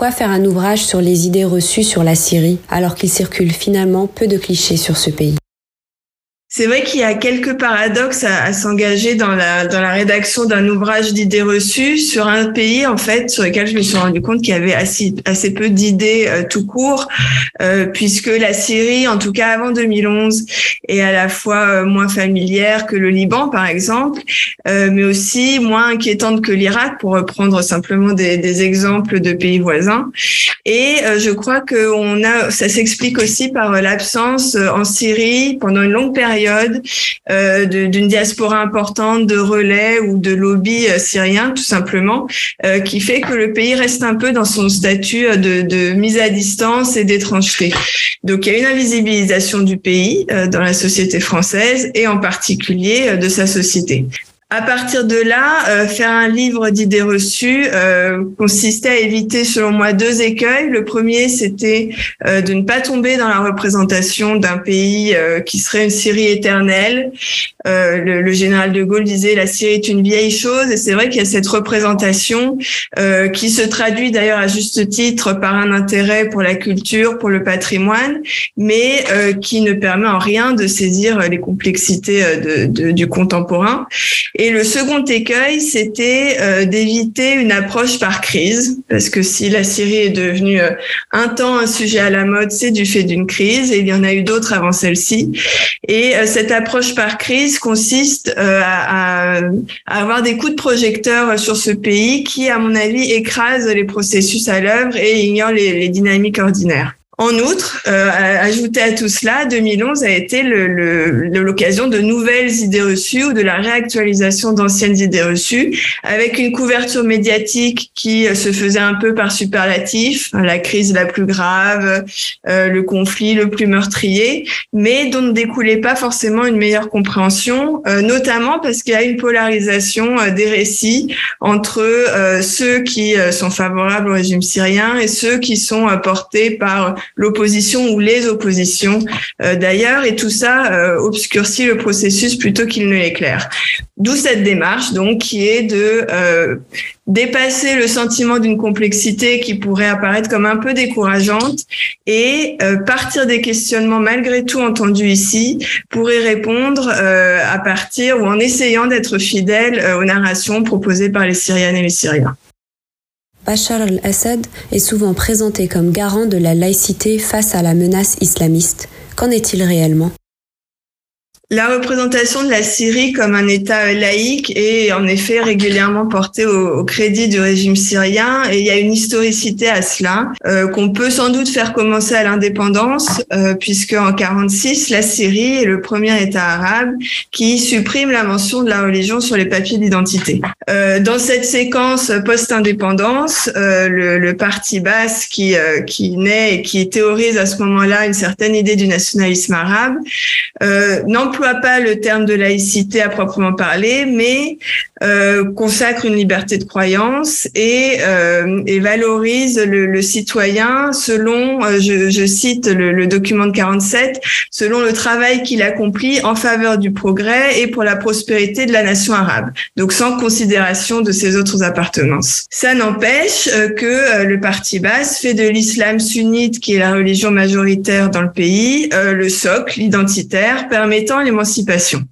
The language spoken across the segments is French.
pourquoi faire un ouvrage sur les idées reçues sur la Syrie alors qu'il circule finalement peu de clichés sur ce pays c'est vrai qu'il y a quelques paradoxes à, s'engager dans la, dans la rédaction d'un ouvrage d'idées reçues sur un pays, en fait, sur lequel je me suis rendu compte qu'il y avait assez, assez peu d'idées euh, tout court, euh, puisque la Syrie, en tout cas avant 2011, est à la fois euh, moins familière que le Liban, par exemple, mais aussi moins inquiétante que l'Irak, pour reprendre simplement des, des, exemples de pays voisins. Et je crois que on a, ça s'explique aussi par l'absence en Syrie, pendant une longue période, euh, d'une diaspora importante de relais ou de lobby euh, syrien, tout simplement, euh, qui fait que le pays reste un peu dans son statut de, de mise à distance et d'étrangeté. Donc il y a une invisibilisation du pays dans la société française et en particulier de sa société. À partir de là, euh, faire un livre d'idées reçues euh, consistait à éviter, selon moi, deux écueils. Le premier, c'était euh, de ne pas tomber dans la représentation d'un pays qui serait une Syrie éternelle. Le, le, général de Gaulle disait la Syrie est une vieille chose, et c'est vrai qu'il y a cette représentation qui se traduit d'ailleurs à juste titre par un intérêt pour la culture, pour le patrimoine, mais qui ne permet en rien de saisir les complexités de, de, du contemporain. Et le second écueil, c'était euh, d'éviter une approche par crise, parce que si la Syrie est devenue euh, un temps un sujet à la mode, c'est du fait d'une crise, et il y en a eu d'autres avant celle-ci. Et euh, cette approche par crise consiste à, à, avoir des coups de projecteur sur ce pays qui, à mon avis, écrase les processus à l'œuvre et ignore les, les dynamiques ordinaires. En outre, euh, ajouté à tout cela, 2011 a été l'occasion le, de nouvelles idées reçues ou de la réactualisation d'anciennes idées reçues, avec une couverture médiatique qui euh, se faisait un peu par superlatif, la crise la plus grave, euh, le conflit le plus meurtrier, mais dont ne découlait pas forcément une meilleure compréhension, euh, notamment parce qu'il y a une polarisation euh, des récits entre ceux qui sont favorables au régime syrien et ceux qui sont portés par l'opposition ou les oppositions euh, d'ailleurs, et tout ça euh, obscurcit le processus plutôt qu'il ne l'éclaire. D'où cette démarche, donc, qui est de euh, dépasser le sentiment d'une complexité qui pourrait apparaître comme un peu décourageante et partir des questionnements malgré tout entendus ici pour y répondre à partir ou en essayant d'être fidèle aux narrations proposées par les Syriennes et les Syriens. Bachar al-Assad est souvent présenté comme garant de la laïcité face à la menace islamiste. Qu'en est-il réellement? La représentation de la Syrie comme un État laïque est en effet régulièrement portée au, crédit du régime syrien et il y a une historicité à cela euh, qu'on peut sans doute faire commencer à l'indépendance euh, puisque en 46 la Syrie est le premier État arabe qui supprime la mention de la religion sur les papiers d'identité. Euh, dans cette séquence post-indépendance, euh, le, le, parti basse qui euh, qui naît et qui théorise à ce moment-là une certaine idée du nationalisme arabe n'emploie pas le terme de laïcité à proprement parler, mais euh, consacre une liberté de croyance et, euh, et valorise le, le, citoyen selon, euh, je, je, cite le, le, document de 47, selon le travail qu'il accomplit en faveur du progrès et pour la prospérité de la nation arabe. Donc sans considération de ses autres appartenances. Ça n'empêche euh, que le parti basse fait de l'islam sunnite, qui est la religion majoritaire dans le pays, le socle identitaire permettant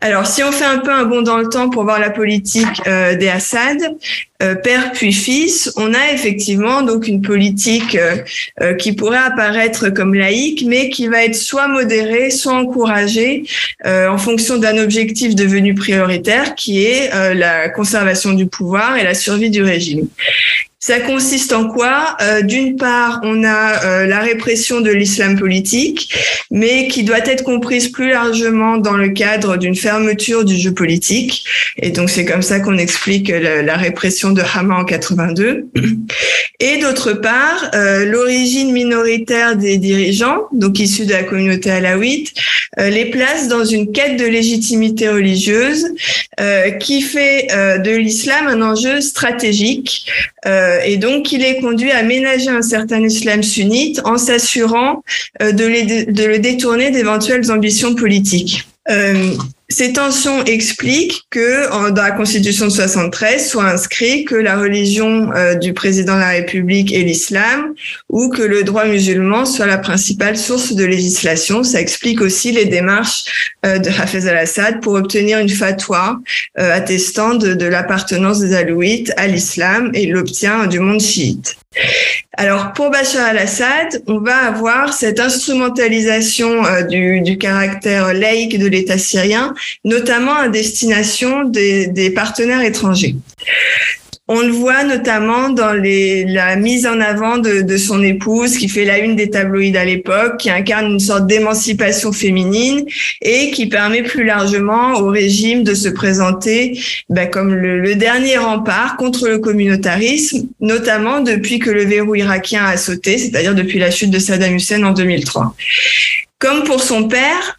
Alors si on fait un peu un bond dans le temps pour voir la politique euh, des Assad, euh, père puis fils, on a effectivement donc une politique euh, qui pourrait apparaître comme laïque, mais qui va être soit modérée, soit encouragée en fonction d'un objectif devenu prioritaire, qui est la conservation du pouvoir et la survie du régime. Ça consiste en quoi? Euh, D'une part, on a euh, la répression de l'islam politique, mais qui doit être comprise plus largement dans le cadre d'une fermeture du jeu politique. Et donc c'est comme ça qu'on explique la, répression de Hama en 82. Et d'autre part, euh, l'origine minoritaire des dirigeants, donc issus de la communauté alaouite, les place dans une quête de légitimité religieuse qui fait de l'islam un enjeu stratégique. Euh, et donc, il est conduit à ménager un certain islam sunnite en s'assurant euh, de, de, le détourner d'éventuelles ambitions politiques. Euh, ces tensions expliquent que dans la Constitution de 73 soit inscrit que la religion euh, du président de la République est l'islam ou que le droit musulman soit la principale source de législation. Ça explique aussi les démarches euh, de Hafez al-Assad pour obtenir une fatwa attestant de, de l'appartenance des Alouites à l'islam et l'obtient du monde chiite. Alors pour Bachar al-Assad, on va avoir cette instrumentalisation euh, du, caractère laïque de l'État syrien, notamment à destination des, des partenaires étrangers. On le voit notamment dans la mise en avant de, de, son épouse qui fait la une des tabloïds à l'époque, qui incarne une sorte d'émancipation féminine et qui permet plus largement au régime de se présenter ben, comme le, dernier rempart contre le communautarisme, notamment depuis que le verrou irakien a sauté, c'est-à-dire depuis la chute de Saddam Hussein en 2003. Comme pour son père,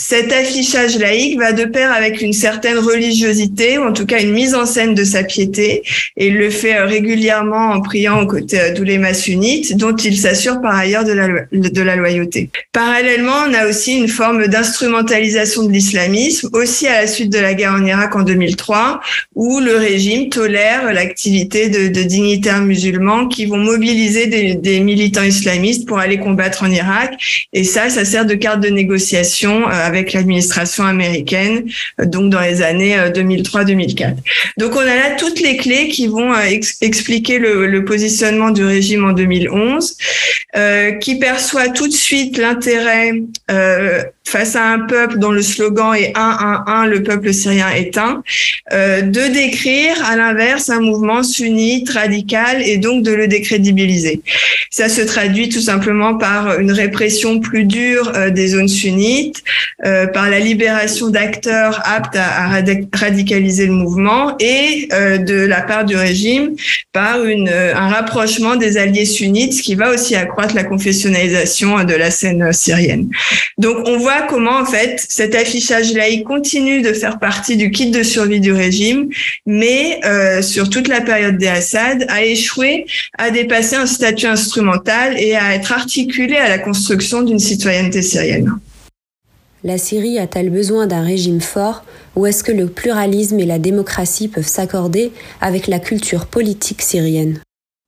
cet affichage laïque va de pair avec une certaine religiosité, ou en tout cas une mise en scène de sa piété, et il le fait euh, régulièrement en priant aux côtés euh, d'oulémas sunnites, dont il s'assure par ailleurs de la, loyauté. Parallèlement, on a aussi une forme d'instrumentalisation de l'islamisme, aussi à la suite de la guerre en Irak en 2003, où le régime tolère l'activité de, dignitaires musulmans qui vont mobiliser des, des, militants islamistes pour aller combattre en Irak, et ça, ça sert de carte de négociation euh, avec l'administration américaine, donc dans les années 2003-2004. Euh, donc on a là toutes les clés qui vont euh, expliquer le, positionnement du régime en 2011, euh, qui perçoit tout de suite l'intérêt face à un peuple dont le slogan est 1 1 1 le peuple syrien un, euh, de décrire à l'inverse un mouvement sunnite radical et donc de le décrédibiliser. Ça se traduit tout simplement par une répression plus dure des zones sunnites, euh, par la libération d'acteurs aptes à, à, radicaliser le mouvement et euh, de la part du régime par euh, un rapprochement des alliés sunnites, ce qui va aussi accroître la confessionnalisation de la scène syrienne. Donc on voit comment en fait cet affichage laïque continue de faire partie du kit de survie du régime, mais euh, sur toute la période des Assad a échoué à dépasser un statut instrumental et à être articulé à la construction d'une citoyenneté syrienne. La Syrie a-t-elle besoin d'un régime fort ou est-ce que le pluralisme et la démocratie peuvent s'accorder avec la culture politique syrienne?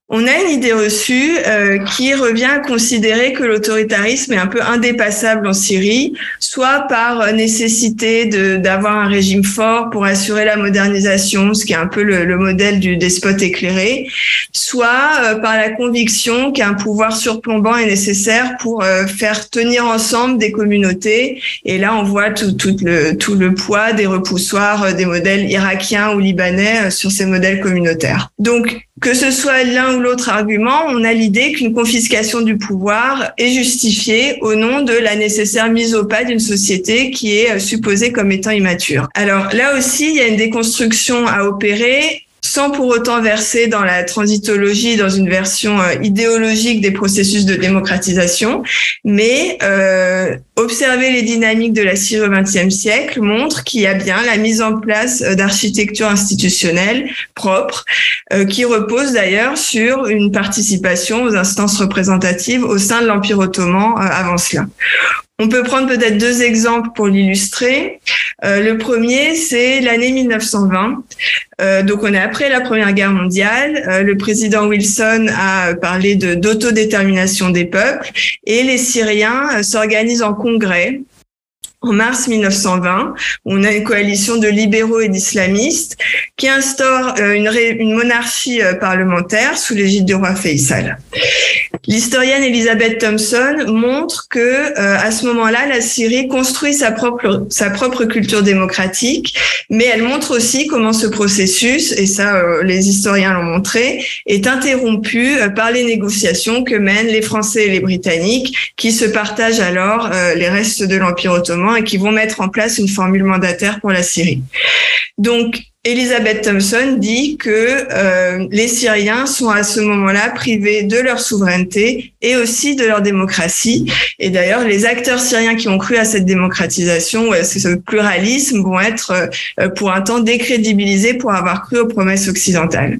On a une idée reçue euh, qui revient à considérer que l'autoritarisme est un peu indépassable en Syrie, soit par nécessité d'avoir un régime fort pour assurer la modernisation, ce qui est un peu le, le modèle du despote éclairé, soit euh, par la conviction qu'un pouvoir surplombant est nécessaire pour euh, faire tenir ensemble des communautés. Et là, on voit tout, tout, le, tout le poids des repoussoirs euh, des modèles irakiens ou libanais euh, sur ces modèles communautaires. Donc, que ce soit l'un ou l'autre argument, on a l'idée qu'une confiscation du pouvoir est justifiée au nom de la nécessaire mise au pas d'une société qui est euh, supposée comme étant immature. Alors là aussi, il y a une déconstruction à opérer sans pour autant verser dans la transitologie, dans une version euh, idéologique des processus de démocratisation, mais euh, observer les dynamiques de la Syrie au XXe siècle montre qu'il y a bien la mise en place euh, d'architecture institutionnelle propre, euh, qui repose d'ailleurs sur une participation aux instances représentatives au sein de l'Empire ottoman euh, avant cela. On peut prendre peut-être deux exemples pour l'illustrer. Euh, le premier, c'est l'année 1920. Euh, donc, on est après la Première Guerre mondiale. Euh, le président Wilson a parlé de d'autodétermination des peuples et les Syriens euh, s'organisent en congrès en mars 1920, on a une coalition de libéraux et d'islamistes qui instaure euh, une, monarchie euh, parlementaire sous l'égide du roi Faisal. L'historienne Elizabeth Thompson montre que euh, à ce moment-là, la Syrie construit sa propre culture démocratique, mais elle montre aussi comment ce processus, et ça les historiens l'ont montré, est interrompu par les négociations que mènent les Français et les Britanniques, qui se partagent alors les restes de l'Empire ottoman et qui vont mettre en place une formule mandataire pour la Syrie. Elisabeth Thompson dit que euh, les Syriens sont à ce moment-là privés de leur souveraineté et aussi de leur démocratie. Et d'ailleurs, les acteurs syriens qui ont cru à cette démocratisation ou à ce pluralisme vont être euh, pour un temps décrédibilisés pour avoir cru aux promesses occidentales.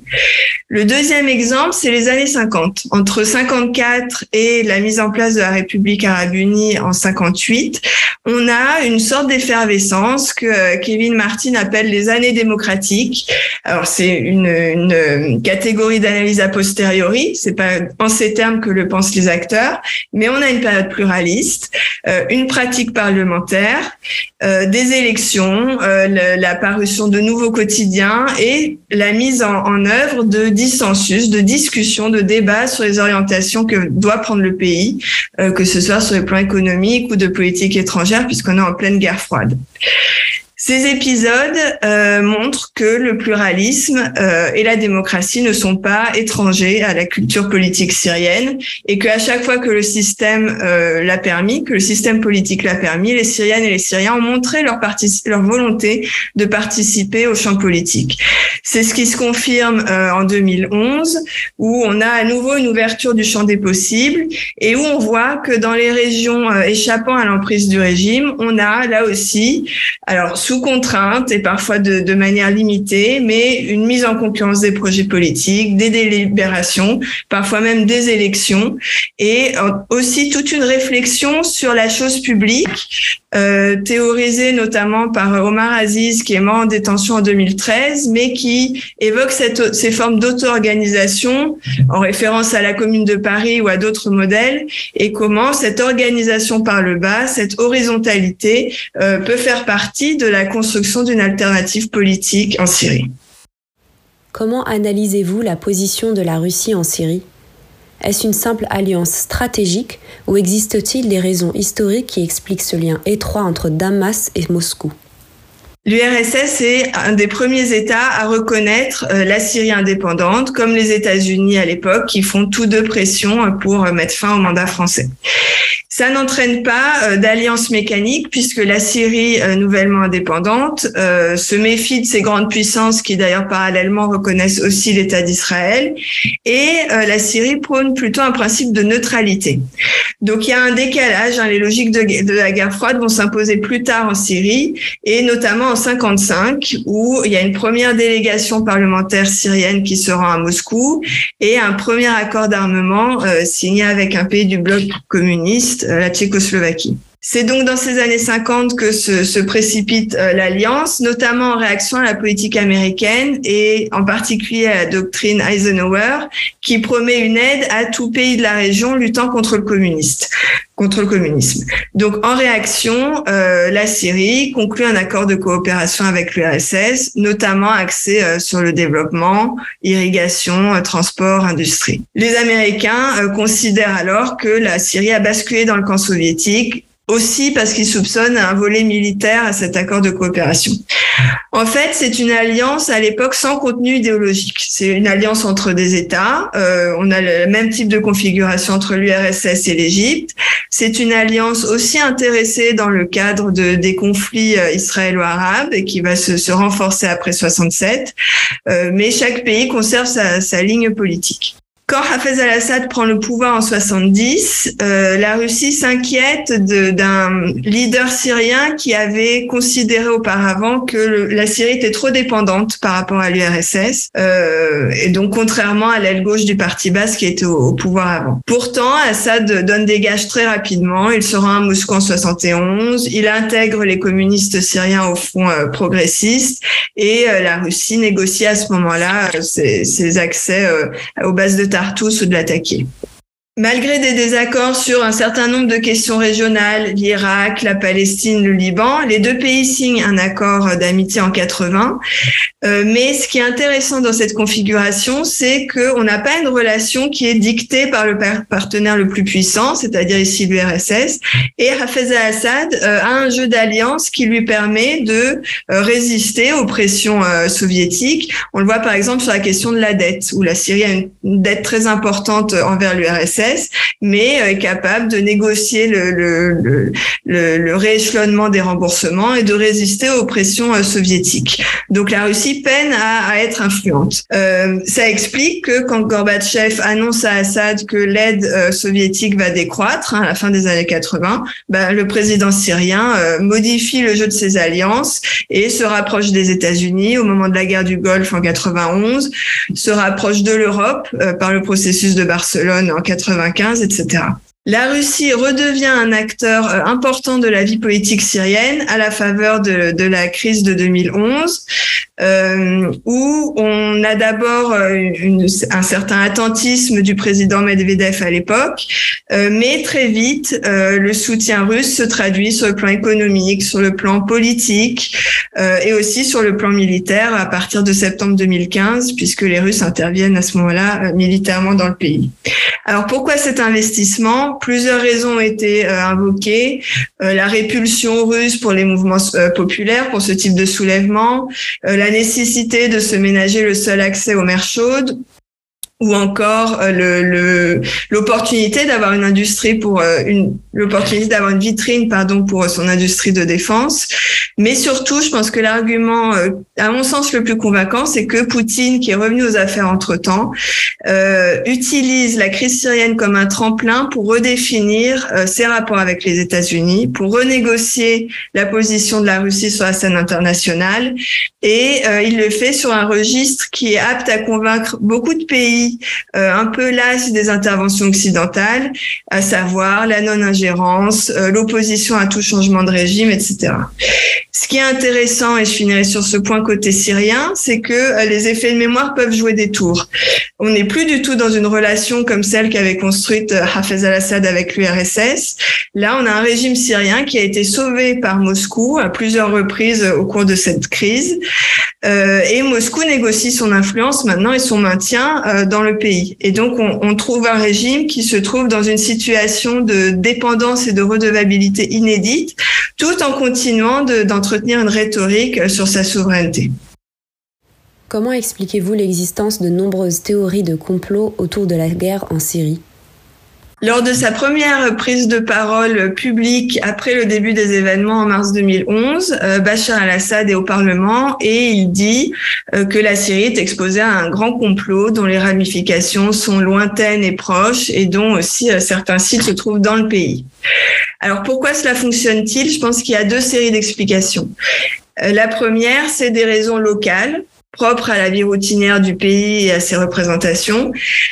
Le deuxième exemple, c'est les années 50. Entre 54 et la mise en place de la République arabe unie en 58, on a une sorte d'effervescence que euh, Kevin Martin appelle les années démocratiques alors c'est une, catégorie d'analyse a posteriori, c'est pas en ces termes que le pensent les acteurs, mais on a une période pluraliste, euh, une pratique parlementaire, euh, des élections, euh, l'apparition de nouveaux quotidiens et la mise en, en œuvre de dissensus, de discussions, de débats sur les orientations que doit prendre le pays, euh, que ce soit sur le plan économique ou de politique étrangère, puisqu'on est en pleine guerre froide. Ces épisodes euh, montrent que le pluralisme euh, et la démocratie ne sont pas étrangers à la culture politique syrienne et qu'à chaque fois que le système euh, l'a permis, que le système politique l'a permis, les Syriennes et les Syriens ont montré leur, leur volonté de participer au champ politique. C'est ce qui se confirme en 2011 où on a à nouveau une ouverture du champ des possibles et où on voit que dans les régions échappant à l'emprise du régime, on a là aussi, alors contrainte et parfois de, manière limitée, mais une mise en concurrence des projets politiques, des délibérations, parfois même des élections, et aussi toute une réflexion sur la chose publique, euh, théorisée notamment par Omar Aziz, qui est mort en détention en 2013, mais qui évoque ces formes d'auto-organisation en référence à la Commune de Paris ou à d'autres modèles, et comment cette organisation par le bas, cette horizontalité, euh, peut faire partie de la construction d'une alternative politique en Syrie. Comment analysez-vous la position de la Russie en Syrie? Est-ce une simple alliance stratégique ou existe-t-il des raisons historiques qui expliquent ce lien étroit entre Damas et Moscou? L'URSS est un des premiers États à reconnaître euh, la Syrie indépendante, comme les États-Unis à l'époque, qui font tous deux pression pour mettre fin au mandat français. Ça n'entraîne pas euh, d'alliance mécanique puisque la Syrie euh, nouvellement indépendante euh, se méfie de ces grandes puissances qui d'ailleurs parallèlement reconnaissent aussi l'État d'Israël et la Syrie prône plutôt un principe de neutralité. Donc il y a un décalage, hein, les logiques de, de, la guerre froide vont s'imposer plus tard en Syrie et notamment en 55 où il y a une première délégation parlementaire syrienne qui se rend à Moscou et un premier accord d'armement signé avec un pays du bloc communiste euh, la Tchécoslovaquie. C'est donc dans ces années 50 que se, précipite euh, l'alliance, notamment en réaction à la politique américaine et en particulier à la doctrine Eisenhower, qui promet une aide à tout pays de la région luttant contre le communiste contre le communisme. Donc, en réaction, euh, la Syrie conclut un accord de coopération avec l'URSS, notamment axé euh, sur le développement, irrigation, transport, industrie. Les Américains considèrent alors que la Syrie a basculé dans le camp soviétique aussi parce qu'ils soupçonnent un volet militaire à cet accord de coopération. En fait, c'est une alliance à l'époque sans contenu idéologique. C'est une alliance entre des États. Euh, on a le même type de configuration entre l'URSS et l'Égypte. C'est une alliance aussi intéressée dans le cadre de, des conflits euh, israélo-arabes et qui va se, se renforcer après 67. Euh, mais chaque pays conserve sa, sa ligne politique. Quand Hafez al-Assad prend le pouvoir en 70, euh, la Russie s'inquiète d'un leader syrien qui avait considéré auparavant que la Syrie était trop dépendante par rapport à l'URSS, euh, et donc contrairement à l'aile gauche du parti basse qui était au, pouvoir avant. Pourtant, Assad donne des gages très rapidement. Il se rend à Moscou en 71, il intègre les communistes syriens au front euh, progressiste, et euh, la Russie négocie à ce moment-là euh, ses, ses, accès aux bases de Tartus ou de l'attaquer. Malgré des désaccords sur un certain nombre de questions régionales, l'Irak, la Palestine, le Liban, les deux pays signent un accord d'amitié en 80. Euh, mais ce qui est intéressant dans cette configuration, c'est qu'on n'a pas une relation qui est dictée par le partenaire le plus puissant, c'est-à-dire ici l'URSS. Et Hafez al-Assad euh, a un jeu d'alliance qui lui permet de euh, résister aux pressions soviétiques. On le voit par exemple sur la question de la dette, où la Syrie a une dette très importante envers l'URSS mais est capable de négocier le, rééchelonnement des remboursements et de résister aux pressions soviétiques. Donc la Russie peine à, être influente. Euh, ça explique que quand Gorbatchev annonce à Assad que l'aide soviétique va décroître hein, à la fin des années 80, ben, le président syrien modifie le jeu de ses alliances et se rapproche des États-Unis au moment de la guerre du Golfe en 91, se rapproche de l'Europe euh, par le processus de Barcelone en 95, etc. La Russie redevient un acteur euh, important de la vie politique syrienne à la faveur de, de la crise de 2011, euh, où on a d'abord euh, un certain attentisme du président Medvedev à l'époque, euh, mais très vite, le soutien russe se traduit sur le plan économique, sur le plan politique et aussi sur le plan militaire à partir de septembre 2015, puisque les Russes interviennent à ce moment-là militairement dans le pays. Alors pourquoi cet investissement? Plusieurs raisons ont été invoquées. La répulsion russe pour les mouvements populaires, pour ce type de soulèvement, nécessité de se ménager le seul accès aux mers chaudes, ou encore le l'opportunité d'avoir une industrie pour une l'opportunité d'avoir une vitrine pardon pour son industrie de défense. Mais surtout je pense que l'argument à mon sens le plus convaincant c'est que Poutine qui est revenu aux affaires entre-temps euh, utilise la crise syrienne comme un tremplin pour redéfinir euh, ses rapports avec les États-Unis pour renégocier la position de la Russie sur la scène internationale. Et euh, il le fait sur un registre qui est apte à convaincre beaucoup de pays un peu las des interventions occidentales à savoir la non-ingérence euh, l'opposition à tout changement de régime, etc. Ce qui est intéressant, et je finirai sur ce point côté syrien, c'est que euh, les effets de mémoire peuvent jouer des tours. On n'est plus du tout dans une relation comme celle qu'avait construite euh, Hafez al-Assad avec l'URSS. Là, on a un régime syrien qui a été sauvé par Moscou à plusieurs reprises au cours de cette crise. et Moscou négocie son influence maintenant et son maintien dans le pays. Et donc, on, on trouve un régime qui se trouve dans une situation de dépendance et de redevabilité inédite, tout en continuant d'entretenir une rhétorique sur sa souveraineté. Comment expliquez-vous l'existence de nombreuses théories de complot autour de la guerre en Syrie? Lors de sa première prise de parole publique après le début des événements en mars 2011, euh, Bachar al-Assad est au Parlement et il dit euh, que la Syrie est exposée à un grand complot dont les ramifications sont lointaines et proches et dont aussi euh, certains sites se trouvent dans le pays. Alors pourquoi cela fonctionne-t-il? Je pense qu'il y a deux séries d'explications. La première, c'est des raisons locales propre à la vie routinière du pays et à ses représentations.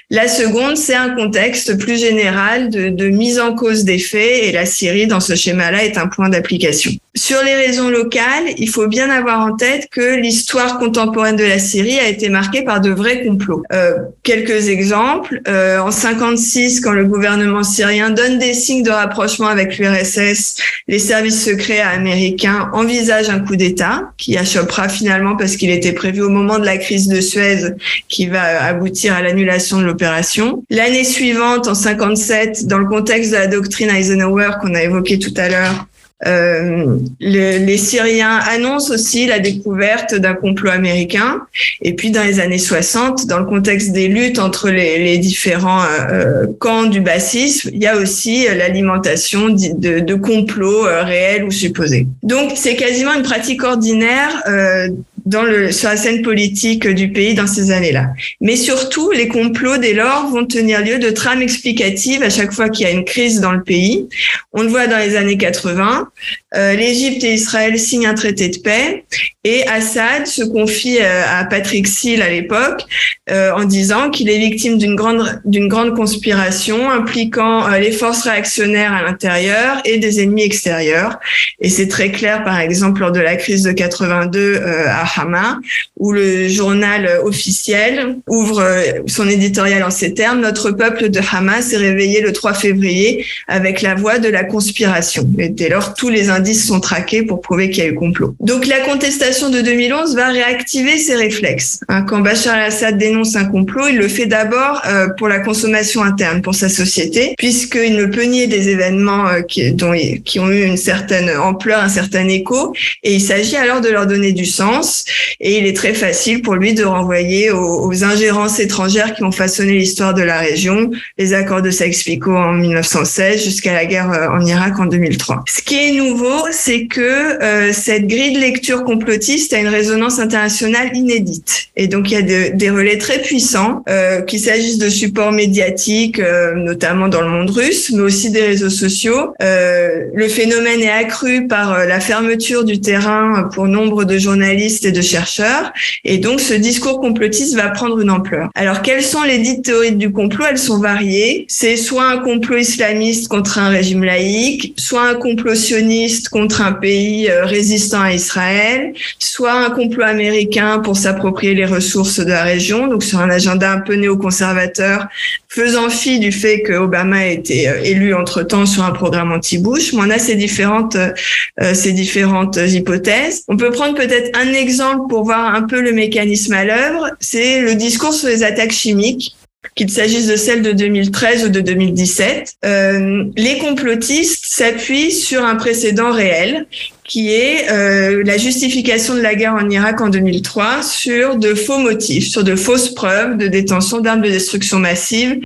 La seconde, c'est un contexte plus général de, mise en cause des faits et la Syrie, dans ce schéma-là, est un point d'application. Sur les raisons locales, il faut bien avoir en tête que l'histoire contemporaine de la Syrie a été marquée par de vrais complots. Euh, quelques exemples. Euh, en 56, quand le gouvernement syrien donne des signes de rapprochement avec l'URSS, les services secrets américains envisagent un coup d'État qui achoppera finalement parce qu'il était prévu au moment de la crise de Suez qui va aboutir à l'annulation de l'opération. L'année suivante, en 57, dans le contexte de la doctrine Eisenhower qu'on a évoqué tout à l'heure, euh, les Syriens annoncent aussi la découverte d'un complot américain. Et puis dans les années 60, dans le contexte des luttes entre les, les différents euh, camps du bassisme, il y a aussi l'alimentation de, de, complots euh, réels ou supposés. Donc c'est quasiment une pratique ordinaire euh, dans le, sur la scène politique du pays dans ces années-là. Mais surtout, les complots, dès lors, vont tenir lieu de trames explicatives à chaque fois qu'il y a une crise dans le pays. On le voit dans les années 80. Euh, L'Égypte et Israël signent un traité de paix et Assad se confie euh, à Patrick Seal à l'époque euh, en disant qu'il est victime d'une grande d'une grande conspiration impliquant les forces réactionnaires à l'intérieur et des ennemis extérieurs. Et c'est très clair, par exemple, lors de la crise de 82 à Hama, où le journal officiel ouvre son éditorial en ces termes Notre peuple de Hamas s'est réveillé le 3 février avec la voix de la conspiration. Et dès lors, tous les indices sont traqués pour prouver qu'il y a eu complot. Donc la contestation de 2011 va réactiver ces réflexes. Hein, quand Bachar al-Assad dénonce un complot, il le fait d'abord euh, pour la consommation interne, pour sa société, puisqu'il ne peut nier des événements euh, qui ont eu une certaine ampleur, un certain écho, et il s'agit alors de leur donner du sens. Et il est très facile pour lui de renvoyer aux, ingérences étrangères qui ont façonné l'histoire de la région, les accords de Sykes-Picot en 1916 jusqu'à la guerre euh, en Irak en 2003. Ce qui est nouveau, c'est que euh, cette grille de lecture complotiste a une résonance internationale inédite. Et donc il y a des relais très puissants, euh, qu'il s'agisse de supports médiatiques, euh, notamment dans le monde russe, mais aussi des réseaux sociaux. Euh, le phénomène est accru par euh, la fermeture du terrain pour nombre de journalistes de chercheurs. Et donc ce discours complotiste va prendre une ampleur. Alors quelles sont les dites théories du complot? Elles sont variées. C'est soit un complot islamiste contre un régime laïque, soit un complot sioniste contre un pays euh, résistant à Israël, soit un complot américain pour s'approprier les ressources de la région, donc sur un agenda un peu néoconservateur, faisant fi du fait que Obama a été euh, élu entre-temps sur un programme anti-Bush. On a ces différentes, euh, ces différentes hypothèses. On peut prendre peut-être un exemple pour voir un peu le mécanisme à l'œuvre. C'est le discours sur les attaques chimiques qu'il s'agisse de celle de 2013 ou de 2017, euh, les complotistes s'appuient sur un précédent réel qui est euh, la justification de la guerre en Irak en 2003 sur de faux motifs, sur de fausses preuves de détention d'armes de destruction massive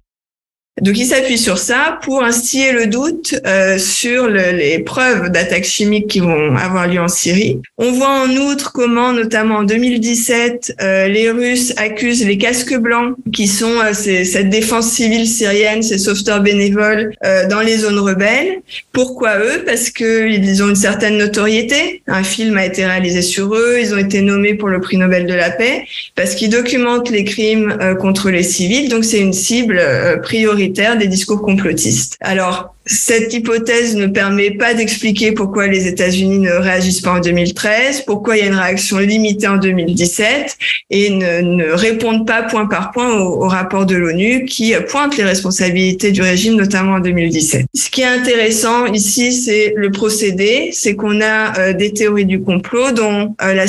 donc, il s'appuie sur ça pour instiller le doute euh, sur le, les preuves d'attaques chimiques qui vont avoir lieu en Syrie. On voit en outre comment, notamment en 2017, euh, les Russes accusent les casques blancs, qui sont euh, cette défense civile syrienne, ces sauveteurs bénévoles euh, dans les zones rebelles. Pourquoi eux? Parce qu'ils ont une certaine notoriété. Un film a été réalisé sur eux. Ils ont été nommés pour le prix Nobel de la paix parce qu'ils documentent les crimes euh, contre les civils. Donc, c'est une cible prioritaire des discours complotistes. Alors, cette hypothèse ne permet pas d'expliquer pourquoi les États-Unis ne réagissent pas en 2013, pourquoi il y a une réaction limitée en 2017 et ne, ne répondent pas point par point au, rapport de l'ONU qui pointe les responsabilités du régime, notamment en 2017. Ce qui est intéressant ici, c'est le procédé, c'est qu'on a euh, des théories du complot dont euh, la,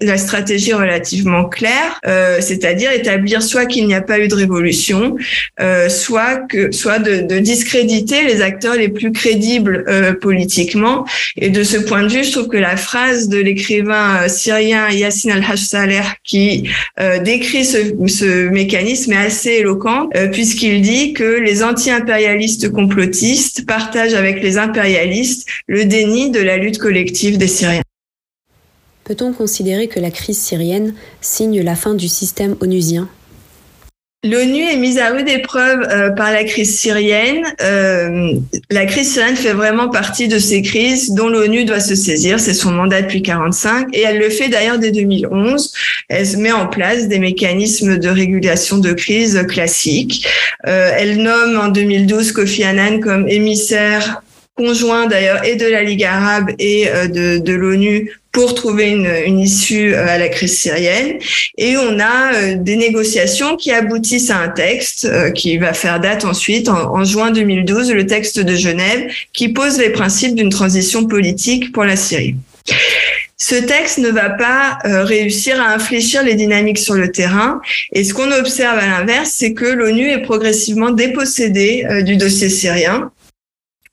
la, stratégie est relativement claire, euh, c'est-à-dire établir soit qu'il n'y a pas eu de révolution, soit que soit de, discréditer les acteurs les plus crédibles euh, politiquement. Et de ce point de vue, je trouve que la phrase de l'écrivain euh, syrien Yassine Saleh qui euh, décrit ce, ce, mécanisme est assez éloquente puisqu'il dit que les anti-impérialistes complotistes partagent avec les impérialistes le déni de la lutte collective des Syriens. Peut-on considérer que la crise syrienne signe la fin du système onusien? L'ONU est mise à rude épreuve euh, par la crise syrienne. Euh, la crise syrienne fait vraiment partie de ces crises dont l'ONU doit se saisir. C'est son mandat depuis 45 et elle le fait d'ailleurs dès 2011. Elle met en place des mécanismes de régulation de crise classiques. Euh, elle nomme en 2012 Kofi Annan comme émissaire conjoint d'ailleurs et de la Ligue arabe et euh, de, de l'ONU pour trouver une, une, issue euh, à la crise syrienne. Et on a euh, des négociations qui aboutissent à un texte qui va faire date ensuite, en, en, juin 2012, le texte de Genève, qui pose les principes d'une transition politique pour la Syrie. Ce texte ne va pas réussir à infléchir les dynamiques sur le terrain. Et ce qu'on observe à l'inverse, c'est que l'ONU est progressivement dépossédée du dossier syrien.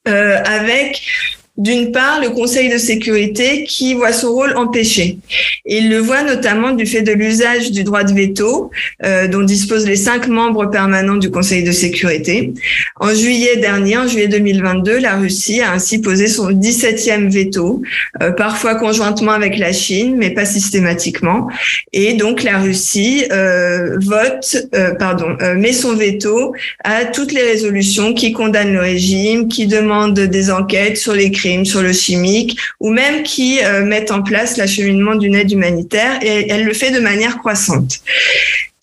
Euh, avec d'une part, le Conseil de sécurité qui voit son rôle empêché. Il le voit notamment du fait de l'usage du droit de veto euh, dont disposent les cinq membres permanents du Conseil de sécurité. En juillet dernier, en juillet 2022, la Russie a ainsi posé son 17e veto, euh, parfois conjointement avec la Chine, mais pas systématiquement. Et donc la Russie euh, vote, euh, pardon, euh, met son veto à toutes les résolutions qui condamnent le régime, qui demandent des enquêtes sur les crimes sur le chimique, ou même qui euh, mettent en place l'acheminement d'une aide humanitaire, et elle le fait de manière croissante.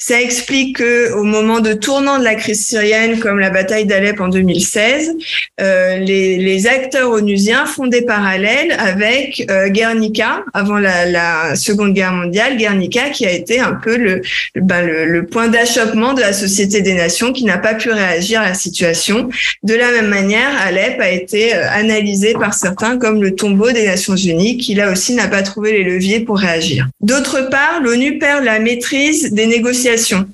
Ça explique que au moment de tournant de la crise syrienne, comme la bataille d'Alep en 2016, euh, les, acteurs onusiens font des parallèles avec euh, Guernica avant la, Seconde Guerre mondiale. Guernica qui a été un peu le, ben, le point d'achoppement de la Société des Nations qui n'a pas pu réagir à la situation. De la même manière, Alep a été euh, analysé par certains comme le tombeau des Nations Unies, qui là aussi n'a pas trouvé les leviers pour réagir. D'autre part, l'ONU perd la maîtrise des négociations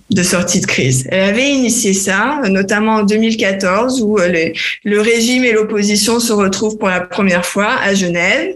de sortie de crise. Elle avait initié ça, notamment en 2014, où euh, le régime et l'opposition se retrouvent pour la première fois à Genève.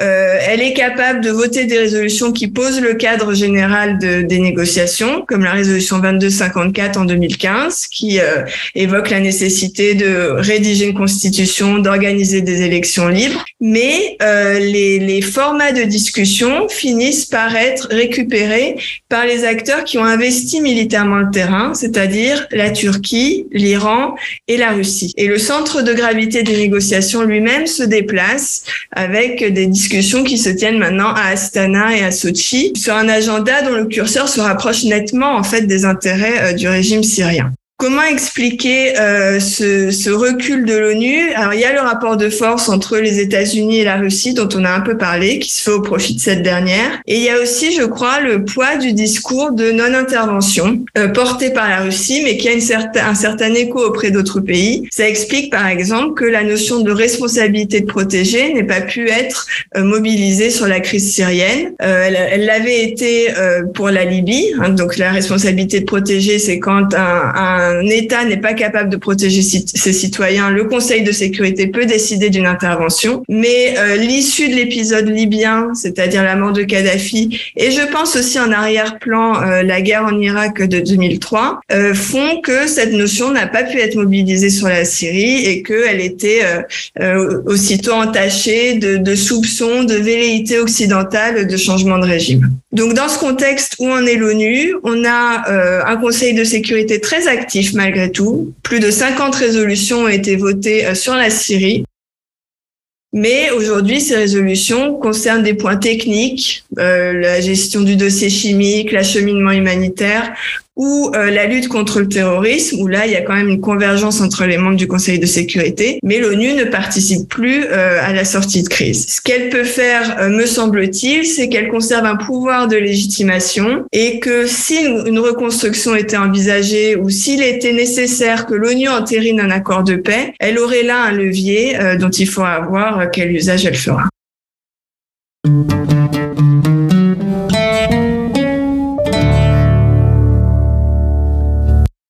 Euh, elle est capable de voter des résolutions qui posent le cadre général de, des négociations, comme la résolution 2254 en 2015, qui euh, évoque la nécessité de rédiger une constitution, d'organiser des élections libres. Mais les formats de discussion finissent par être récupérés par les acteurs qui ont investi militairement le terrain, c'est-à-dire la Turquie, l'Iran et la Russie. Et le centre de gravité des négociations lui-même se déplace avec des discussions qui se tiennent maintenant à Astana et à Sochi sur un agenda dont le curseur se rapproche nettement en fait des intérêts euh, du régime syrien. Comment expliquer euh, ce, ce, recul de l'ONU? Alors, il y a le rapport de force entre les États-Unis et la Russie, dont on a un peu parlé, qui se fait au profit de cette dernière. Et il y a aussi, je crois, le poids du discours de non-intervention euh, porté par la Russie, mais qui a une un certain écho auprès d'autres pays. Ça explique, par exemple, que la notion de responsabilité de protéger n'ait pas pu être euh, mobilisée sur la crise syrienne. Euh, elle l'avait été euh, pour la Libye. Hein, donc, la responsabilité de protéger, c'est quand un, un un État n'est pas capable de protéger ses citoyens, le Conseil de sécurité peut décider d'une intervention. Mais euh, l'issue de l'épisode libyen, c'est-à-dire la mort de Kadhafi, et je pense aussi en arrière-plan euh, la guerre en Irak de 2003, euh, font que cette notion n'a pas pu être mobilisée sur la Syrie et qu'elle était aussitôt entachée de, soupçons de velléité occidentale de changement de régime. Donc dans ce contexte où on est l'ONU, on a un Conseil de sécurité très actif malgré tout. Plus de 50 résolutions ont été votées euh, sur la Syrie. Mais aujourd'hui, ces résolutions concernent des points techniques, euh, la gestion du dossier chimique, l'acheminement humanitaire ou euh, la lutte contre le terrorisme, où là, il y a quand même une convergence entre les membres du Conseil de sécurité, mais l'ONU ne participe plus euh, à la sortie de crise. Ce qu'elle peut faire, euh, me semble-t-il, c'est qu'elle conserve un pouvoir de légitimation et que si une, reconstruction était envisagée ou s'il était nécessaire que l'ONU entérine un accord de paix, elle aurait là un levier dont il faut voir quel usage elle fera.